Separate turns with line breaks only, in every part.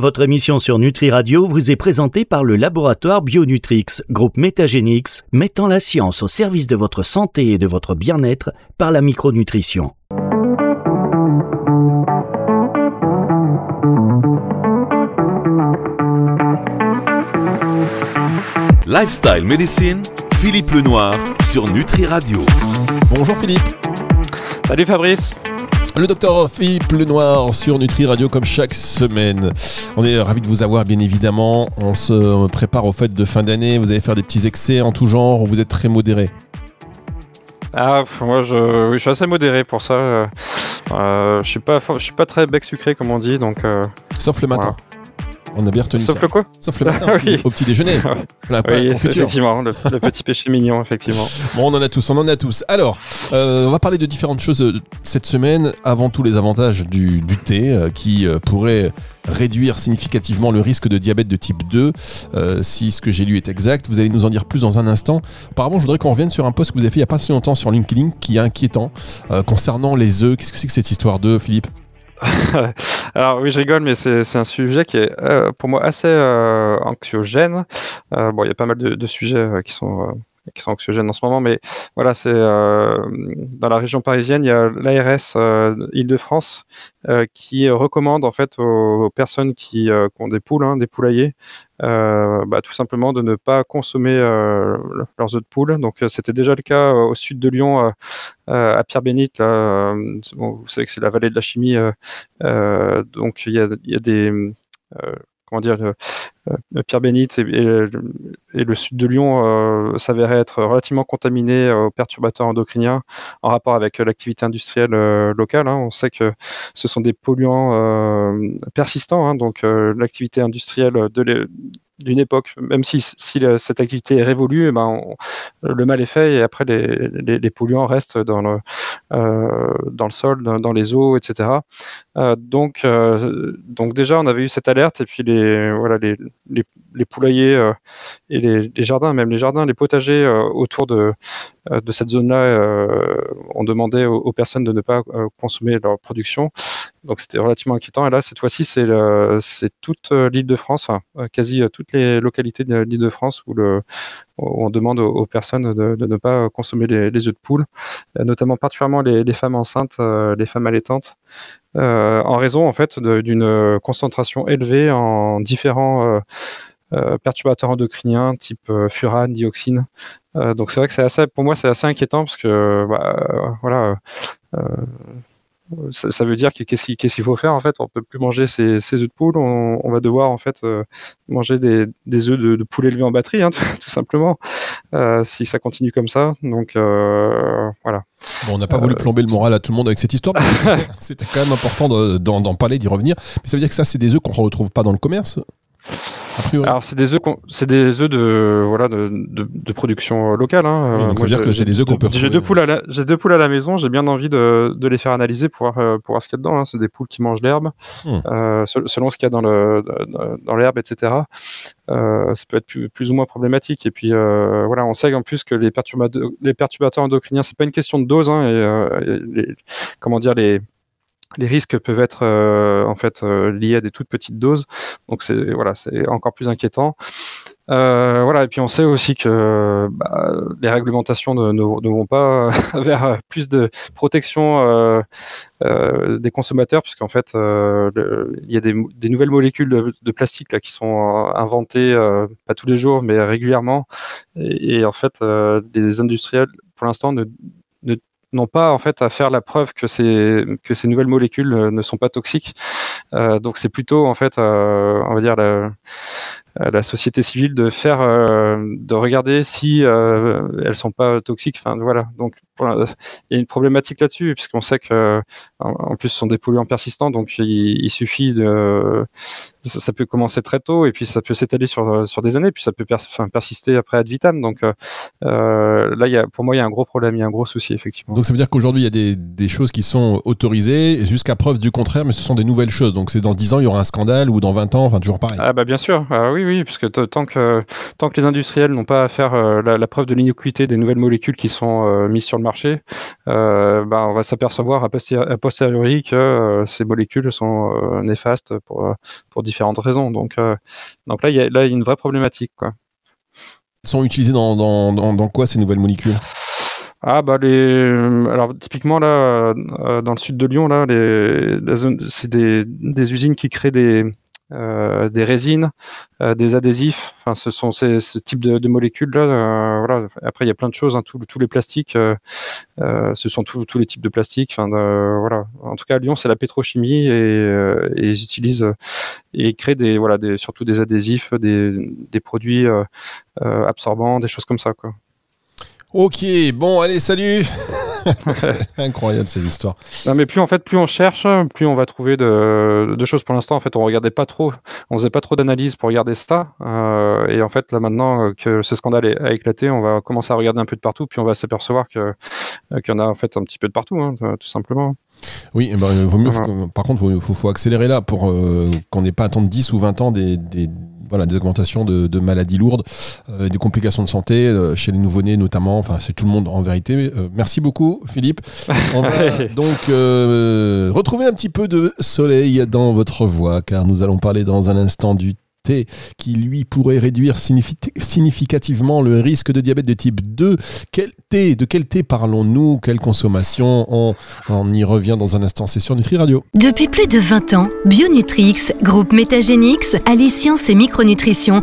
Votre émission sur Nutri Radio vous est présentée par le laboratoire Bionutrix, groupe Métagénix, mettant la science au service de votre santé et de votre bien-être par la micronutrition.
Lifestyle Medicine, Philippe Lenoir sur Nutri Radio.
Bonjour Philippe.
Salut Fabrice.
Le docteur Philippe Lenoir sur Nutri Radio comme chaque semaine. On est ravis de vous avoir bien évidemment. On se prépare aux fêtes de fin d'année. Vous allez faire des petits excès en tout genre. Vous êtes très modéré?
Ah, moi je, je suis assez modéré pour ça. Euh, je suis pas, je suis pas très bec sucré comme on dit, donc. Euh,
Sauf le matin. On a bien retenu
Sauf le quoi
Sauf le matin, au petit déjeuner.
oui, effectivement, le, petit péché mignon, effectivement.
Bon, on en a tous, on en a tous. Alors, euh, on va parler de différentes choses euh, cette semaine. Avant tout, les avantages du, thé euh, qui pourrait réduire significativement le risque de diabète de type 2, si ce que j'ai lu est exact. Vous allez nous en dire plus dans un instant. Apparemment, je voudrais qu'on revienne sur un post que vous avez fait il n'y a pas si longtemps sur LinkedIn qui est inquiétant concernant les œufs. Qu'est-ce que c'est que cette histoire d'œufs, Philippe?
Alors oui, je rigole, mais c'est un sujet qui est euh, pour moi assez euh, anxiogène. Euh, bon, il y a pas mal de, de sujets qui sont qui sont anxiogènes en ce moment, mais voilà, c'est euh, dans la région parisienne, il y a l'ARS euh, Île-de-France euh, qui recommande en fait aux, personnes qui, ont des poules, hein, des poulaillers, bah, tout simplement de ne pas consommer leurs œufs de poule. Donc c'était déjà le cas au sud de Lyon, à Pierre-Bénite. vous savez que c'est la vallée de la chimie, donc il y a, y a des comment dire, euh, euh, Pierre Bénite et, le sud de Lyon euh, s'avéraient être relativement contaminés aux perturbateurs endocriniens en rapport avec l'activité industrielle locale. Hein. On sait que ce sont des polluants persistants, hein. donc l'activité industrielle de d'une époque, même si, si cette activité est révolue, eh ben le mal est fait et après les, les, les polluants restent dans le, euh, dans le sol, dans, les eaux, etc. Euh, donc, euh, donc déjà, on avait eu cette alerte et puis les, voilà, les, les, les poulaillers euh, et les, les, jardins, même les jardins, les potagers euh, autour de, de cette zone-là, on demandait aux, aux, personnes de ne pas consommer leur production. Donc c'était relativement inquiétant. Et là, cette fois-ci, c'est toute euh, l'île de France, enfin, euh, quasi euh, toutes les localités de l'île de France où, on demande aux, personnes de, ne pas consommer les, œufs de poule, notamment particulièrement les, femmes enceintes, les femmes allaitantes, en raison en fait d'une concentration élevée en différents perturbateurs endocriniens type furane, dioxine. donc c'est vrai que c'est assez, pour moi, c'est assez inquiétant parce que bah, voilà ça, veut dire qu'est-ce qu'il faut faire en fait? On peut plus manger ces, ces œufs de poule. On, va devoir en fait euh, manger des, des œufs de, de, poule élevés en batterie, hein, tout, simplement, euh, si ça continue comme ça. Donc euh, voilà.
Bon, on n'a pas voulu plomber le moral à tout le monde avec cette histoire. C'était quand même important d'en parler, d'y revenir. Mais ça veut dire que ça, c'est des œufs qu'on ne retrouve pas dans le commerce?
Alors c'est des œufs, c'est des œufs de voilà de, de, de production locale. Hein.
donc ça veut dire que j'ai des œufs qu'on peut.
J'ai deux poules à la, j'ai deux poules à la maison. J'ai bien envie de, de les faire analyser pour voir, euh, pour voir ce qu'il y a dedans. Hein. C'est des poules qui mangent l'herbe, hmm. euh, selon ce qu'il y a dans le dans l'herbe, etc. Euh, ça peut être plus, plus, ou moins problématique. Et puis euh, voilà, on sait en plus que les perturbateurs, les perturbateurs endocriniens, c'est pas une question de dose. Hein, et, les, comment dire les les risques peuvent être euh, en fait euh, liés à des toutes petites doses, donc c'est voilà, c'est encore plus inquiétant. Euh, voilà, et puis on sait aussi que bah, les réglementations ne, vont pas vers plus de protection des consommateurs, puisqu'en fait, il y a des, nouvelles molécules de, plastique là, qui sont inventées, pas tous les jours, mais régulièrement. Et, et en fait, les industriels, pour l'instant, ne n'ont pas en fait à faire la preuve que ces que ces nouvelles molécules euh, ne sont pas toxiques. Euh, donc c'est plutôt en fait, euh, on va dire la, la société civile de faire, euh, de regarder si euh, elles sont pas toxiques. Enfin voilà. Donc il y a une problématique là-dessus puisqu'on sait que en plus ce sont des polluants persistants, donc il, il suffit de ça, peut commencer très tôt et puis ça peut s'étaler sur, sur des années, puis ça peut persister après ad vitam. Donc euh, là, il y a, pour moi, il y a un gros problème, il y a un gros souci, effectivement.
Donc ça veut dire qu'aujourd'hui, il y a des, des, choses qui sont autorisées jusqu'à preuve du contraire, mais ce sont des nouvelles choses. Donc c'est dans 10 ans, il y aura un scandale ou dans 20 ans, enfin toujours pareil.
Ah bah bien sûr, ah, oui, oui, puisque tant que, tant que les industriels n'ont pas à faire euh, la, la, preuve de l'innocuité des nouvelles molécules qui sont euh, mises sur le marché, euh, bah, on va s'apercevoir a posteriori que ces molécules sont néfastes pour, pour différentes raisons. Donc, donc là, il y a là une vraie problématique. Quoi.
sont utilisées dans, dans, dans, quoi ces nouvelles molécules?
Ah bah les alors typiquement là dans le sud de Lyon là les, c'est des, des usines qui créent des euh, des résines, euh, des adhésifs. Enfin, ce sont ces, ce type de, molécules là. Euh, voilà. Après, il y a plein de choses. Hein, tous les plastiques, ce sont tous les types de plastiques. Enfin, voilà. En tout cas, à Lyon, c'est la pétrochimie et, ils utilisent et créent des voilà surtout des adhésifs, des, des produits absorbants, des choses comme ça quoi.
Ok, bon, allez, salut c'est incroyable ces histoires.
Non, mais plus en fait, plus on cherche, plus on va trouver de, de choses. Pour l'instant, en fait, on regardait pas trop, on faisait pas trop d'analyse pour regarder ça. Euh, et en fait, là maintenant que ce scandale a éclaté, on va commencer à regarder un peu de partout, puis on va s'apercevoir que qu'il y en a en fait un petit peu de partout, hein, tout simplement.
Oui, eh ben, vaut mieux, par contre, il faut, faut, accélérer là pour euh, qu'on n'ait pas à attendre 10 ou 20 ans des, des voilà, des augmentations de, maladies lourdes, euh, des complications de santé euh, chez les nouveau-nés notamment. Enfin, c'est tout le monde en vérité. Euh, merci beaucoup, Philippe. On va donc retrouver un petit peu de soleil dans votre voix, car nous allons parler dans un instant du qui lui pourrait réduire significativement le risque de diabète de type 2. Quel thé De quel thé parlons-nous? Quelle consommation? On, y revient dans un instant, c'est sur Nutri Radio.
Depuis plus de 20 ans, Bionutrix, groupe Métagénix, allie science et micronutrition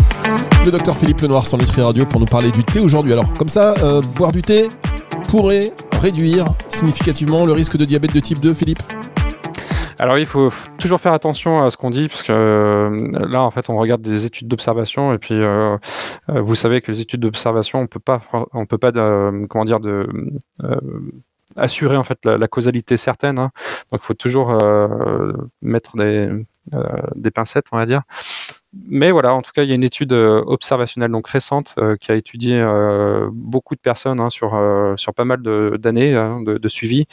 le docteur Philippe Lenoir sur Nutri Radio pour nous parler du thé aujourd'hui. Alors, comme ça, euh, boire du thé pourrait réduire significativement le risque de diabète de type 2, Philippe?
Alors il faut toujours faire attention à ce qu'on dit parce que euh, là en fait on regarde des études d'observation et puis euh, vous savez que les études d'observation on peut pas on peut pas assurer en fait la, causalité certaine hein. donc il faut toujours mettre des, des pincettes on va dire mais voilà, en tout cas, il y a une étude euh, observationnelle donc récente euh, qui a étudié euh, beaucoup de personnes hein, sur pas mal d'années hein, de, suivi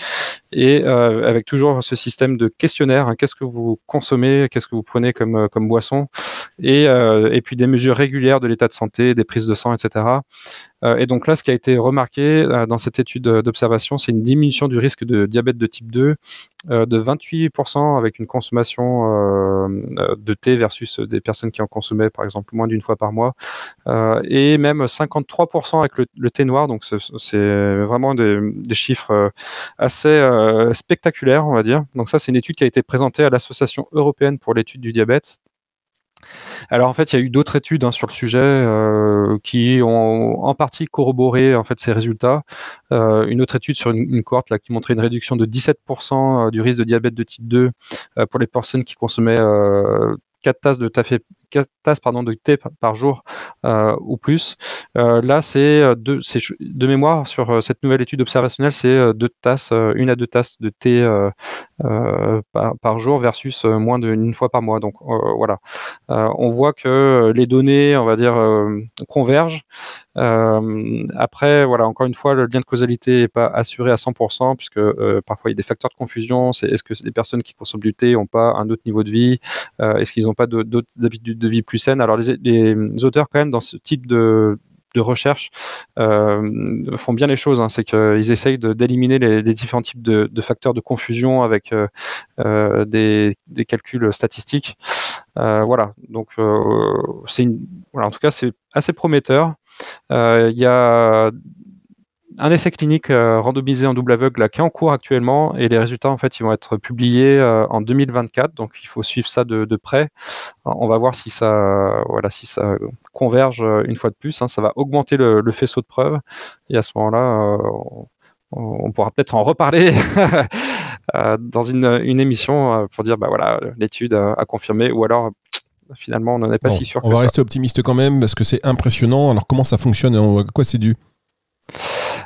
et avec toujours ce système de questionnaire. Hein, qu'est-ce que vous consommez Qu'est-ce que vous prenez comme boisson et, et puis des mesures régulières de l'état de santé, des prises de sang, etc. et donc là, ce qui a été remarqué dans cette étude d'observation, c'est une diminution du risque de diabète de type 2 de 28% avec une consommation de thé versus des personnes qui en consommaient par exemple moins d'une fois par mois, euh, et même 53% avec le, thé noir. Donc c'est vraiment des, chiffres euh, assez euh, spectaculaires, on va dire. Donc ça, c'est une étude qui a été présentée à l'Association européenne pour l'étude du diabète. Alors en fait, il y a eu d'autres études hein, sur le sujet qui ont en partie corroboré en fait ces résultats. une autre étude sur une, cohorte là qui montrait une réduction de 17% du risque de diabète de type 2 pour les personnes qui consommaient 4 tasses de thé, 4 tasses, pardon, de thé par jour euh, ou plus. Euh, là, c'est euh, de, de mémoire sur cette nouvelle étude observationnelle, c'est deux tasses, une à deux tasses de thé par, par, jour versus moins d'une fois par mois. Donc voilà, on voit que les données, on va dire, convergent. Après, voilà, encore une fois, le lien de causalité n'est pas assuré à 100% puisque parfois il y a des facteurs de confusion. C'est est-ce que les personnes qui consomment du thé n'ont pas un autre niveau de vie? Est-ce qu'ils n'ont pas d'autres habitudes de vie plus saines? Alors les, auteurs quand même dans ce type de, recherche euh, font bien les choses. Hein. C'est qu'ils essayent d'éliminer les, différents types de, facteurs de confusion avec euh, euh, des, calculs statistiques. voilà, donc c'est en tout cas c'est assez prometteur. Il y a un essai clinique euh, randomisé en double aveugle qui est en cours actuellement. Et les résultats en fait ils vont être publiés euh, en 2024 donc il faut suivre ça de, près. On va voir si ça voilà si ça converge euh, une fois de plus hein. ça va augmenter le, faisceau de preuves. Et à ce moment là on, pourra peut-être en reparler dans une, émission pour dire bah voilà l'étude a, confirmé. Ou alors finalement on n'en est pas si sûr
on va rester optimiste quand même parce que c'est impressionnant. Alors comment ça fonctionne? Et à quoi c'est dû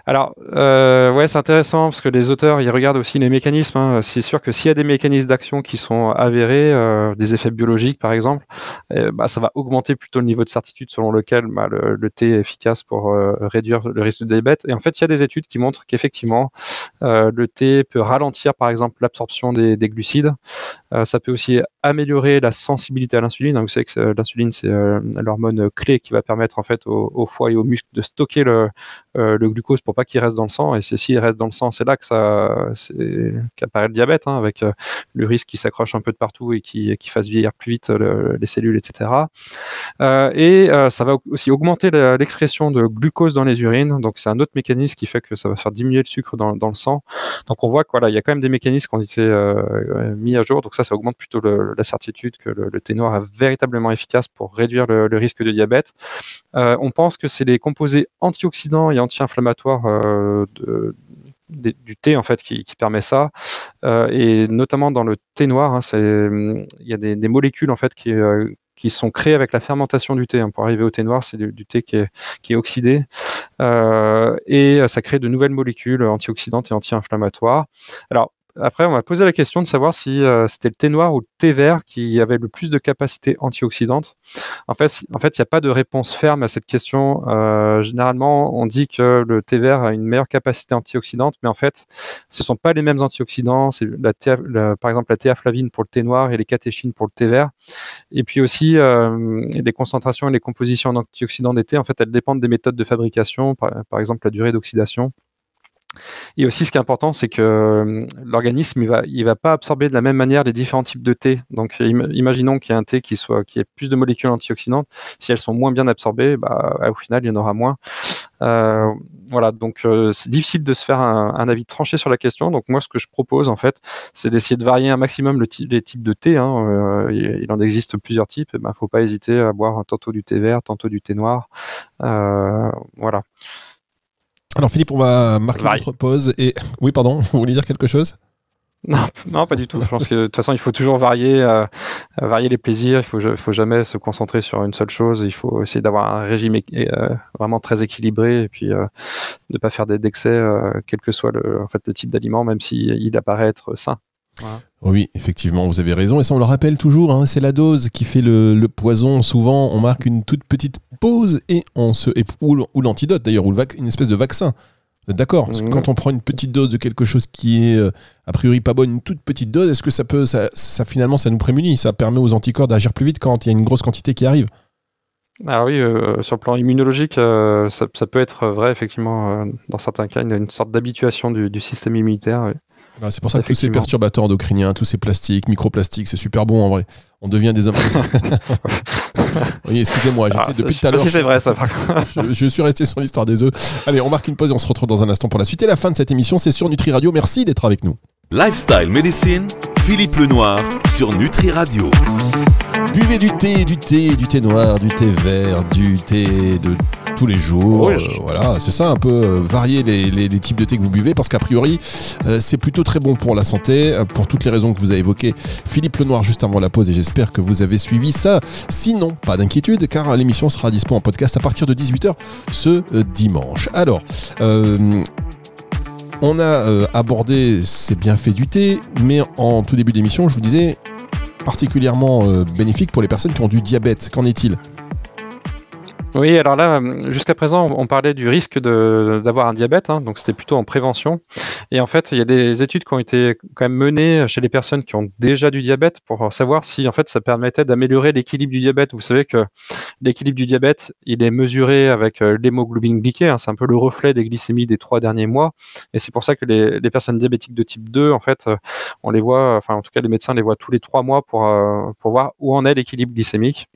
Alors, euh, ouais, c'est intéressant parce que les auteurs, ils regardent aussi les mécanismes. Hein. C'est sûr que s'il y a des mécanismes d'action qui sont avérés, euh, des effets biologiques par exemple, eh, bah, ça va augmenter plutôt le niveau de certitude selon lequel bah, le, thé est efficace pour euh, réduire le risque de diabète. Et en fait, il y a des études qui montrent qu'effectivement, le thé peut ralentir par exemple l'absorption des, glucides. ça peut aussi améliorer la sensibilité à l'insuline. Vous savez que l'insuline, c'est l'hormone clé qui va permettre en fait au, au, foie et aux muscles de stocker le, le glucose pour pas qu'il reste dans le sang. Et s'il reste dans le sang, c'est là que ça, qu'apparaît le diabète, hein, avec euh, le risque qui s'accroche un peu de partout et qui, fasse vieillir plus vite les cellules, etc. Euh, et euh, ça va aussi augmenter l'excrétion de glucose dans les urines. Donc c'est un autre mécanisme qui fait que ça va faire diminuer le sucre dans, dans le sang. Donc on voit qu'il il y a quand même des mécanismes qui ont été mis à jour. Donc ça, ça augmente plutôt la certitude que le, thé noir est véritablement efficace pour réduire le, le risque de diabète. on pense que c'est les composés antioxydants et anti-inflammatoires euh, du thé en fait qui, permet ça euh, et notamment dans le thé noir hein, il y a des, molécules en fait qui euh, qui sont créées avec la fermentation du thé. Hein. Pour arriver au thé noir, c'est du, thé qui est, qui est oxydé et ça crée de nouvelles molécules antioxydantes et anti-inflammatoires. Alors après, on m'a posé la question de savoir si euh, c'était le thé noir ou le thé vert qui avait le plus de capacité antioxydante. En fait, en fait, il n'y a pas de réponse ferme à cette question. Euh, généralement, on dit que le thé vert a une meilleure capacité antioxydante, mais en fait, ce sont pas les mêmes antioxydants. C'est par exemple la théaflavine pour le thé noir et les catéchines pour le thé vert. Et puis aussi, euh, les concentrations et les compositions d'antioxydants des thés, en fait, elles dépendent des méthodes de fabrication, par exemple la durée d'oxydation. Et aussi, ce qui est important, c'est que euh, l'organisme, il va, il va pas absorber de la même manière les différents types de thé. Donc, imaginons qu'il y ait un thé qui soit, qui ait plus de molécules antioxydantes. Si elles sont moins bien absorbées, bah, au final, il y en aura moins. Euh, voilà, donc euh, c'est difficile de se faire un, avis tranché sur la question. Donc moi, ce que je propose en fait, c'est d'essayer de varier un maximum le les types de thé. Hein. il, en existe plusieurs types. Il ben, faut pas hésiter à boire tantôt du thé vert, tantôt du thé noir. voilà.
Alors Philippe, on va marquer notre pause et oui, pardon, vous voulez dire quelque chose?
Non, non, pas du tout. Je pense que de toute façon, il faut toujours varier, euh, varier les plaisirs. Il faut, faut jamais se concentrer sur une seule chose. Il faut essayer d'avoir un régime euh, vraiment très équilibré et puis euh, ne pas faire d'excès, quel que soit le, en fait, le type d'aliment, même s'il il apparaît être sain.
Oui, effectivement, vous avez raison. Et ça, on le rappelle toujours, hein, c'est la dose qui fait le, poison. Souvent, on marque une toute petite pause et on se. ou, l'antidote d'ailleurs, ou une espèce de vaccin. D'accord? Parce que Quand on prend une petite dose de quelque chose qui est euh, a priori pas bonne, une toute petite dose, est-ce que ça peut. Ça, finalement, ça nous prémunit? Ça permet aux anticorps d'agir plus vite quand il y a une grosse quantité qui arrive
alors oui, euh, sur le plan immunologique, euh, ça, peut être vrai, effectivement, dans certains cas, il y a une sorte d'habituation du, du, système immunitaire.
Ah, c'est pour ça que tous ces perturbateurs endocriniens, tous ces plastiques, microplastiques, c'est super bon en vrai. On devient des hommes. oui, excusez-moi, j'essaie ah, depuis tout à l'heure.
Si c'est vrai, ça.
je, je, suis resté sur l'histoire des œufs. Allez, on marque une pause et on se retrouve dans un instant pour la suite et la fin de cette émission. C'est sur Nutri Radio. Merci d'être avec nous.
Lifestyle Medicine, Philippe Lenoir sur Nutri Radio.
Buvez du thé, du thé, du thé noir, du thé vert, du thé de tous les jours. Euh, voilà, c'est ça un peu euh, varier les, types de thé que vous buvez parce qu'a priori euh, c'est plutôt très bon pour la santé pour toutes les raisons que vous avez évoquées. Philippe Lenoir juste avant la pause et j'espère que vous avez suivi ça. Sinon, pas d'inquiétude car l'émission sera dispo en podcast à partir de 18h ce dimanche. Alors, on a abordé ces bienfaits du thé, mais en tout début d'émission, je vous disais particulièrement bénéfique pour les personnes qui ont du diabète. Qu'en est-il?
Oui, alors là, jusqu'à présent, on parlait du risque d'avoir un diabète, hein, donc c'était plutôt en prévention. Et en fait, il y a des études qui ont été quand même menées chez les personnes qui ont déjà du diabète pour savoir si en fait ça permettait d'améliorer l'équilibre du diabète. Vous savez que l'équilibre du diabète, il est mesuré avec euh, l'hémoglobine glyquée, hein, c'est un peu le reflet des glycémies des trois derniers mois. Et c'est pour ça que les, les, personnes diabétiques de type 2, en fait, euh, on les voit, enfin en tout cas les médecins les voient tous les trois mois pour, euh, pour voir où en est l'équilibre glycémique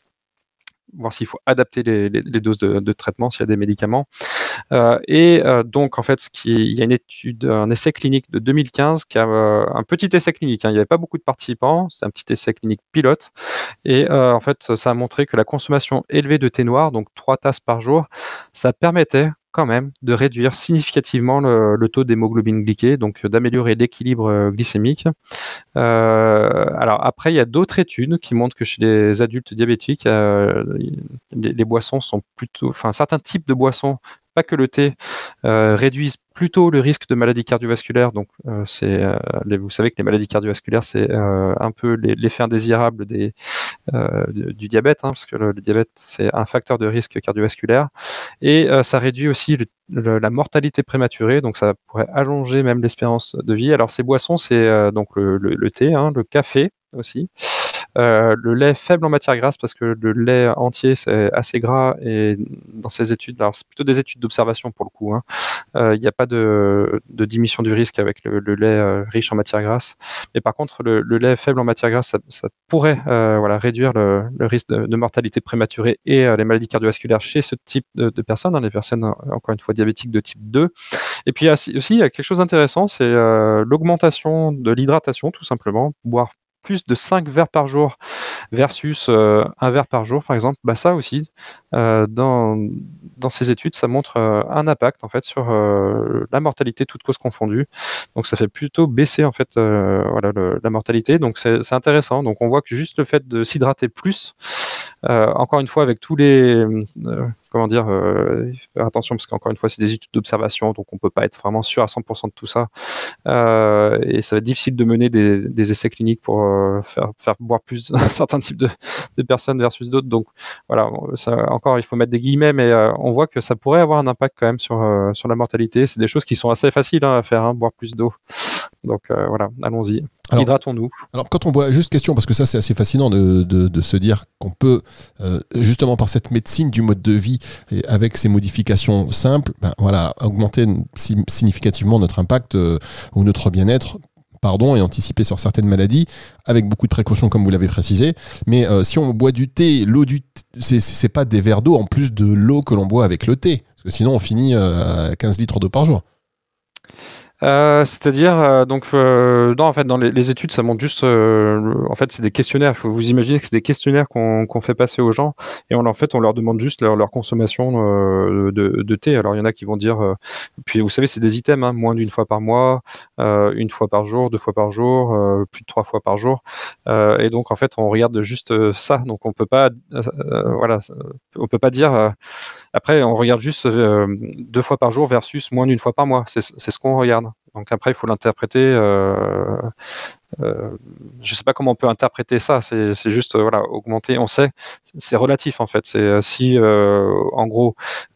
voir s'il faut adapter les, doses de, traitement s'il y a des médicaments. Euh, et euh, donc en fait, il y a une étude, un essai clinique de 2015 qui a euh, un petit essai clinique. Hein, il n'y avait pas beaucoup de participants, c'est un petit essai clinique pilote. Et en fait, ça a montré que la consommation élevée de thé noir, donc trois tasses par jour, ça permettait de réduire significativement le, taux d'hémoglobine glyquée, donc euh, d'améliorer l'équilibre euh, glycémique. Euh, après, il y a d'autres études qui montrent que chez les adultes diabétiques, les, boissons sont plutôt, enfin certains types de boissons pas que le thé, réduisent plutôt le risque de maladies cardiovasculaires. Donc, c'est, vous savez que les maladies cardiovasculaires, c'est un peu l'effet indésirable des, du diabète, hein, parce que le, diabète, c'est un facteur de risque cardiovasculaire. Et ça réduit aussi la mortalité prématurée, donc ça pourrait allonger même l'espérance de vie. Alors, ces boissons, c'est donc le, le thé, hein, le café aussi. Euh, le lait faible en matière grasse parce que le lait entier c'est assez gras et dans ces études, alors c'est plutôt des études d'observation pour le coup. Hein. Euh, il n'y a pas de, diminution du risque avec le, lait euh, riche en matière grasse, mais par contre le, lait faible en matière grasse, ça, pourrait voilà réduire le, risque de, mortalité prématurée et les maladies cardiovasculaires chez ce type de, personnes, hein, les personnes encore une fois diabétiques de type 2. Et puis aussi il y a quelque chose d'intéressant, c'est l'augmentation de l'hydratation tout simplement, boire plus de 5 verres par jour versus euh, un verre par jour, par exemple, bah ça aussi, euh, dans, dans ces études, ça montre euh, un impact en fait sur la mortalité, toute cause confondue. Donc ça fait plutôt baisser en fait voilà la mortalité. Donc c'est intéressant. Donc on voit que juste le fait de s'hydrater plus, encore une fois avec tous les comment dire, euh, faire attention parce qu'encore une fois, c'est des études d'observation, donc on peut pas être vraiment sûr à 100% de tout ça. Euh, et ça va être difficile de mener des, essais cliniques pour euh, faire, boire plus un certain type de, personnes versus d'autres. Donc voilà, encore, il faut mettre des guillemets, mais on voit que ça pourrait avoir un impact quand même sur, sur la mortalité. C'est des choses qui sont assez faciles hein, à faire, hein, boire plus d'eau. Donc voilà, allons-y. Hydratons-nous.
Alors, quand on boit, juste question, parce que ça, c'est assez fascinant de, de, se dire qu'on peut, euh, justement par cette médecine du mode de vie, et avec ces modifications simples, ben, voilà, augmenter significativement notre impact euh, ou notre bien-être pardon, et anticiper sur certaines maladies, avec beaucoup de précautions, comme vous l'avez précisé. Mais euh, si on boit du thé, l'eau du thé, c'est pas des verres d'eau en plus de l'eau que l'on boit avec le thé. Parce que sinon, on finit à 15 litres d'eau par jour.
Euh, c'est-à-dire, euh, donc, euh, non, en fait, dans les, études, ça montre juste, en fait, c'est des questionnaires. Faut vous imaginer que c'est des questionnaires qu'on fait passer aux gens, et on, en fait, on leur demande juste leur, consommation de, thé. Alors, il y en a qui vont dire, puis vous savez, c'est des items, hein, moins d'une fois par mois, une fois par jour, deux fois par jour, plus de trois fois par jour, et donc, en fait, on regarde juste ça. Donc, on peut pas, voilà, on peut pas dire. Après, on regarde juste deux fois par jour versus moins d'une fois par mois. C'est ce qu'on regarde. Donc après, il faut l'interpréter. Euh, euh, je sais pas comment on peut interpréter ça. C'est juste euh, voilà augmenter. On sait, c'est relatif en fait. C'est euh, si en gros,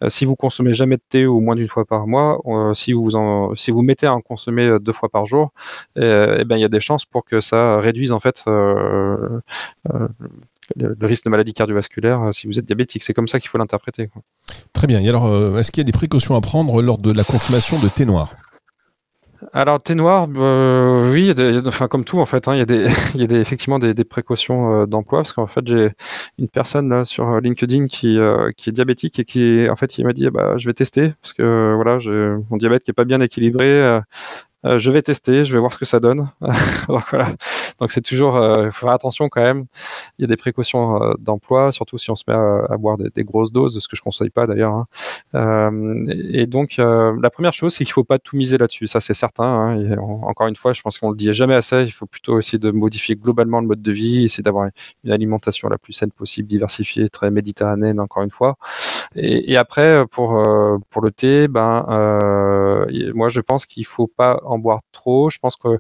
si vous consommez jamais de thé ou moins d'une fois par mois, si vous si vous mettez à en consommer deux fois par jour, eh ben il y a des chances pour que ça réduise en fait le, risque de maladie cardiovasculaire si vous êtes diabétique. C'est comme ça qu'il faut l'interpréter.
Très bien. Et alors, est-ce qu'il y a des précautions à prendre lors de la consommation de thé noir?
Alors thé noir, euh, oui, enfin comme tout en fait, hein, il y a des, il y a des, effectivement des, des précautions euh, d'emploi parce qu'en fait j'ai une personne là sur euh, LinkedIn qui, qui est diabétique et qui en fait qui m'a dit bah je vais tester parce que voilà j'ai mon diabète qui est pas bien équilibré, euh, je vais tester, je vais voir ce que ça donne. Donc voilà. Donc c'est toujours, euh, il faut faire attention quand même. Il y a des précautions euh, d'emploi, surtout si on se met à, boire des, grosses doses, ce que je conseille pas d'ailleurs. Hein. et donc la première chose, c'est qu'il faut pas tout miser là-dessus. Ça c'est certain. Hein. encore une fois, je pense qu'on le dit jamais assez. Il faut plutôt essayer de modifier globalement le mode de vie, essayer d'avoir une alimentation la plus saine possible, diversifiée, très méditerranéenne. Encore une fois. Et, après pour pour le thé, ben moi je pense qu'il faut pas en boire trop. Je pense que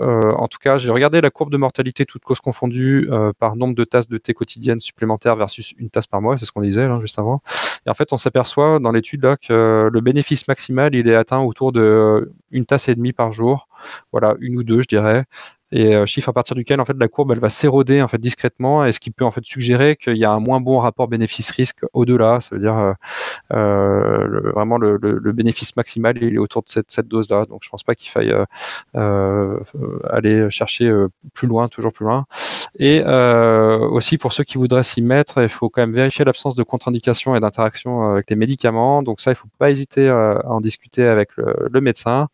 euh, en tout cas, j'ai regardé la courbe de mortalité toute cause confondue euh, par nombre de tasses de thé quotidiennes supplémentaires versus une tasse par mois, c'est ce qu'on disait là, juste avant. Et en fait, on s'aperçoit dans l'étude là que le bénéfice maximal, il est atteint autour de une tasse et demie par jour. Voilà, une ou deux, je dirais et euh, chiffre à partir duquel en fait la courbe elle va s'éroder en fait discrètement et ce qui peut en fait suggérer qu'il y a un moins bon rapport bénéfice-risque au-delà. Ça veut dire euh, euh vraiment le, le, bénéfice maximal il est autour de cette, cette dose là donc je pense pas qu'il faille euh, aller chercher plus loin toujours plus loin et aussi pour ceux qui voudraient s'y mettre il faut quand même vérifier l'absence de contre-indication et d'interaction avec les médicaments donc ça il faut pas hésiter à en discuter avec le, médecin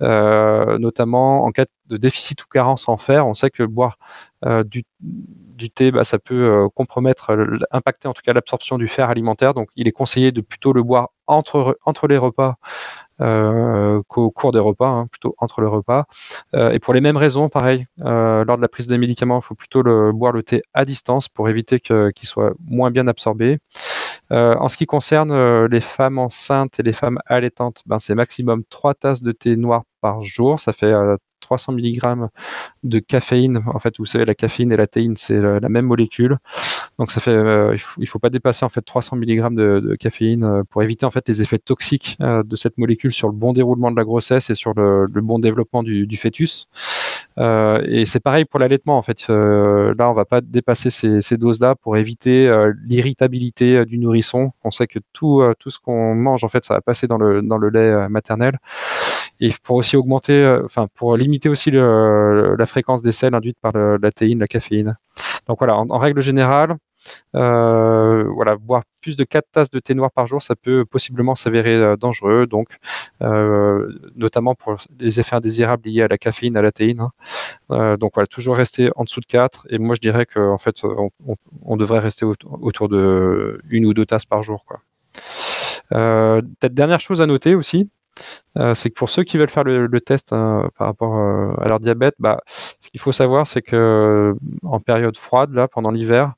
notamment en cas de déficit ou carence en fer, on sait que boire euh, du, thé, bah, ça peut euh, compromettre, impacter en tout cas l'absorption du fer alimentaire. Donc, il est conseillé de plutôt le boire entre, les repas euh, qu'au cours des repas, hein, plutôt entre les repas. et pour les mêmes raisons, pareil, lors de la prise des médicaments, il faut plutôt le, boire le thé à distance pour éviter qu'il soit moins bien absorbé. En ce qui concerne les femmes enceintes et les femmes allaitantes, ben, c'est maximum 3 tasses de thé noir par jour. Ça fait 300 mg de caféine. En fait, vous savez, la caféine et la théine, c'est la même molécule. Donc, ça fait, il, faut, faut pas dépasser en fait 300 mg de, caféine pour éviter en fait les effets toxiques de cette molécule sur le bon déroulement de la grossesse et sur le, bon développement du fœtus. Euh, et c'est pareil pour l'allaitement en fait. Euh, là, on va pas dépasser ces, doses-là pour éviter euh, l'irritabilité du nourrisson. On sait que tout tout ce qu'on mange en fait, ça va passer dans le dans le lait maternel. Et pour aussi augmenter, enfin pour limiter aussi le, la fréquence des sels induites par la théine, la caféine. Donc voilà, en règle générale, voilà, boire plus de 4 tasses de thé noir par jour, ça peut possiblement s'avérer euh, dangereux, donc euh, notamment pour les effets indésirables liés à la caféine, à la théine. Hein. donc voilà, toujours rester en dessous de 4. Et moi, je dirais qu'en fait, on, devrait rester autour de une ou deux tasses par jour. Quoi. dernière chose à noter aussi, c'est que pour ceux qui veulent faire le, test hein, par rapport à leur diabète, bah, ce qu'il faut savoir, c'est que en période froide, là, pendant l'hiver,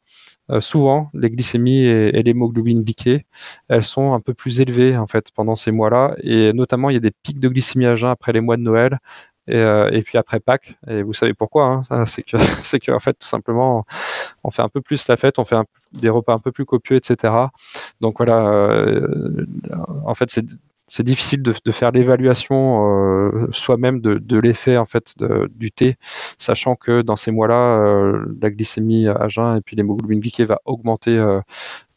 euh, souvent les glycémies et, l'hémoglobine glyquée, elles sont un peu plus élevées en fait pendant ces mois-là, et notamment il y a des pics de glycémie à jeun après les mois de Noël. Et, euh, puis après Pâques, et vous savez pourquoi hein, C'est que c'est que en fait tout simplement on fait un peu plus la fête, on fait des repas un peu plus copieux, etc. Donc voilà, euh, en fait c'est c'est difficile de, faire l'évaluation euh, soi-même de, de l'effet en fait du thé, sachant que dans ces mois-là, euh, la glycémie à jeun et puis l'hémoglobine glyquée va augmenter euh,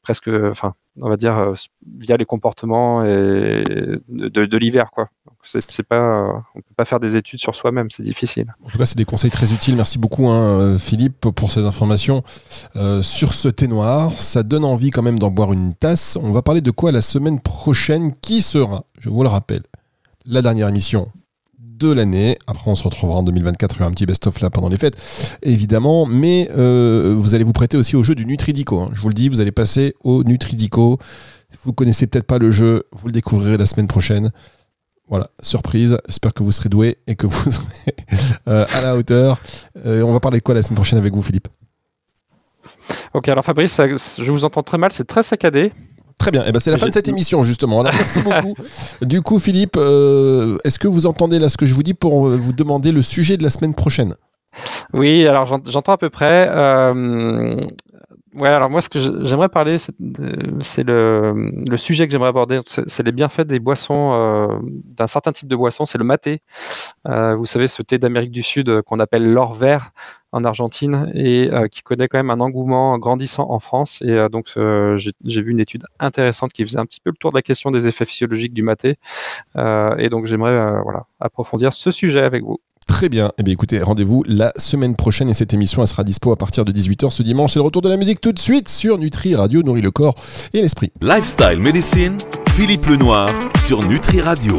presque, enfin, on va dire via les comportements et de, l'hiver, quoi c'est pas, on peut pas faire des études sur soi-même, c'est difficile.
En tout cas, c'est des conseils très utiles. Merci beaucoup, hein, euh, Philippe, pour ces informations euh, sur ce thé noir. Ça donne envie quand même d'en boire une tasse. On va parler de quoi la semaine prochaine, qui sera, je vous le rappelle, la dernière émission de l'année. Après, on se retrouvera en 2024. Il aura un petit best-of là pendant les fêtes, évidemment. Mais euh, vous allez vous prêter aussi au jeu du Nutridico. Hein. Je vous le dis, vous allez passer au Nutridico. Vous connaissez peut-être pas le jeu, vous le découvrirez la semaine prochaine. Voilà, surprise. J'espère que vous serez doué et que vous serez euh, à la hauteur. Euh, on va parler de quoi la semaine prochaine avec vous, Philippe?
Ok, alors Fabrice, je vous entends très mal, c'est très saccadé.
Très bien, et eh ben c'est la fin de cette émission justement. merci beaucoup. Du coup, Philippe, euh, est-ce que vous entendez là ce que je vous dis pour vous demander le sujet de la semaine prochaine?
Oui, alors j'entends à peu près. Ouais, alors moi, ce que j'aimerais parler, c'est le, le, sujet que j'aimerais aborder, c'est les bienfaits des boissons, euh, d'un certain type de boisson, c'est le maté. Euh, vous savez, ce thé d'Amérique du Sud euh, qu'on appelle l'or vert en Argentine et qui connaît quand même un engouement grandissant en France. Et donc, j'ai vu une étude intéressante qui faisait un petit peu le tour de la question des effets physiologiques du maté. et donc, j'aimerais voilà, approfondir ce sujet avec vous.
Très bien. Eh bien, écoutez, rendez-vous la semaine prochaine et cette émission, sera dispo à partir de 18h ce dimanche. C'est le retour de la musique tout de suite sur Nutri Radio, nourrit le corps et l'esprit.
Lifestyle Medicine, Philippe Lenoir sur Nutri Radio.